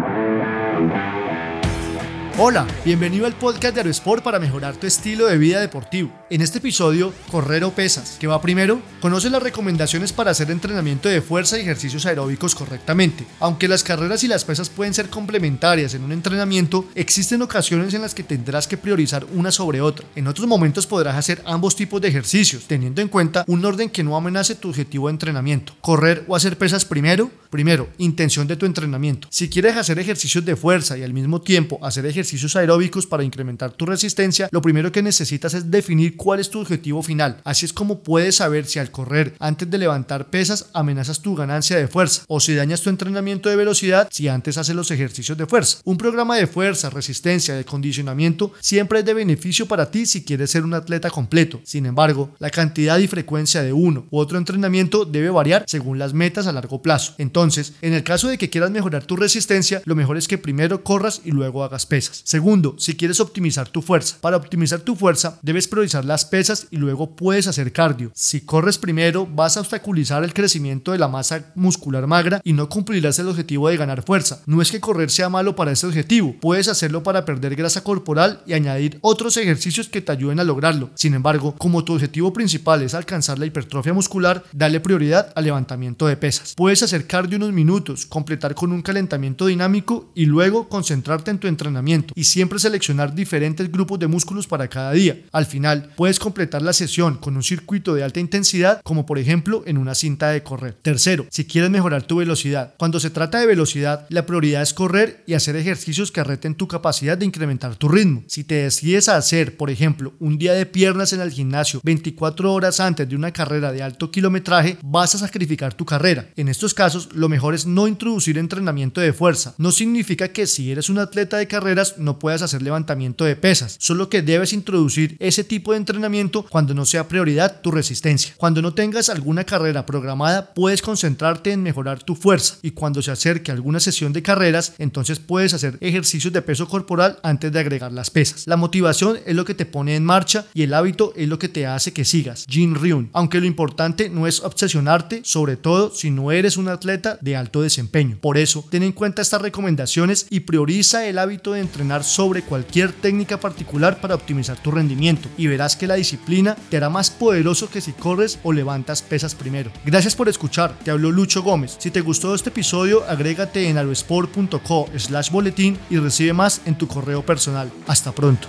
Thank you. Hola, bienvenido al podcast de Aerosport para mejorar tu estilo de vida deportivo. En este episodio, correr o pesas. ¿Qué va primero? Conoce las recomendaciones para hacer entrenamiento de fuerza y ejercicios aeróbicos correctamente. Aunque las carreras y las pesas pueden ser complementarias en un entrenamiento, existen ocasiones en las que tendrás que priorizar una sobre otra. En otros momentos podrás hacer ambos tipos de ejercicios, teniendo en cuenta un orden que no amenace tu objetivo de entrenamiento. Correr o hacer pesas primero. Primero, intención de tu entrenamiento. Si quieres hacer ejercicios de fuerza y al mismo tiempo hacer ejercicios ejercicios aeróbicos para incrementar tu resistencia, lo primero que necesitas es definir cuál es tu objetivo final. Así es como puedes saber si al correr antes de levantar pesas amenazas tu ganancia de fuerza o si dañas tu entrenamiento de velocidad si antes haces los ejercicios de fuerza. Un programa de fuerza, resistencia, de condicionamiento siempre es de beneficio para ti si quieres ser un atleta completo. Sin embargo, la cantidad y frecuencia de uno u otro entrenamiento debe variar según las metas a largo plazo. Entonces, en el caso de que quieras mejorar tu resistencia, lo mejor es que primero corras y luego hagas pesas. Segundo, si quieres optimizar tu fuerza. Para optimizar tu fuerza, debes priorizar las pesas y luego puedes hacer cardio. Si corres primero, vas a obstaculizar el crecimiento de la masa muscular magra y no cumplirás el objetivo de ganar fuerza. No es que correr sea malo para ese objetivo, puedes hacerlo para perder grasa corporal y añadir otros ejercicios que te ayuden a lograrlo. Sin embargo, como tu objetivo principal es alcanzar la hipertrofia muscular, dale prioridad al levantamiento de pesas. Puedes hacer cardio unos minutos, completar con un calentamiento dinámico y luego concentrarte en tu entrenamiento y siempre seleccionar diferentes grupos de músculos para cada día. Al final, puedes completar la sesión con un circuito de alta intensidad, como por ejemplo en una cinta de correr. Tercero, si quieres mejorar tu velocidad. Cuando se trata de velocidad, la prioridad es correr y hacer ejercicios que reten tu capacidad de incrementar tu ritmo. Si te decides a hacer, por ejemplo, un día de piernas en el gimnasio 24 horas antes de una carrera de alto kilometraje, vas a sacrificar tu carrera. En estos casos, lo mejor es no introducir entrenamiento de fuerza. No significa que si eres un atleta de carreras no puedas hacer levantamiento de pesas, solo que debes introducir ese tipo de entrenamiento cuando no sea prioridad tu resistencia. Cuando no tengas alguna carrera programada, puedes concentrarte en mejorar tu fuerza y cuando se acerque alguna sesión de carreras, entonces puedes hacer ejercicios de peso corporal antes de agregar las pesas. La motivación es lo que te pone en marcha y el hábito es lo que te hace que sigas. Jin Ryun. Aunque lo importante no es obsesionarte, sobre todo si no eres un atleta de alto desempeño. Por eso, ten en cuenta estas recomendaciones y prioriza el hábito de entrenar sobre cualquier técnica particular para optimizar tu rendimiento y verás que la disciplina te hará más poderoso que si corres o levantas pesas primero. Gracias por escuchar, te habló Lucho Gómez. Si te gustó este episodio, agrégate en aroesport.co slash boletín y recibe más en tu correo personal. Hasta pronto.